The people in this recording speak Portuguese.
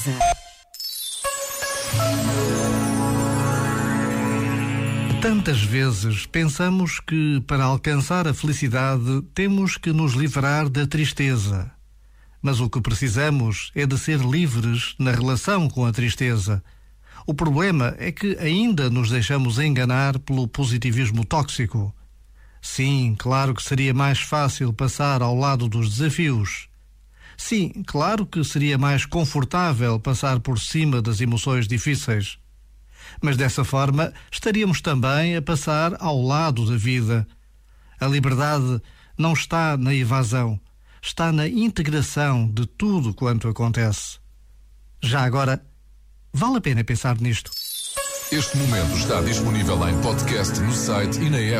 casa. Tantas vezes pensamos que para alcançar a felicidade temos que nos livrar da tristeza. Mas o que precisamos é de ser livres na relação com a tristeza. O problema é que ainda nos deixamos enganar pelo positivismo tóxico. Sim, claro que seria mais fácil passar ao lado dos desafios. Sim, claro que seria mais confortável passar por cima das emoções difíceis. Mas dessa forma estaríamos também a passar ao lado da vida. A liberdade não está na evasão, está na integração de tudo quanto acontece. Já agora, vale a pena pensar nisto. Este momento está disponível em podcast no site e na app.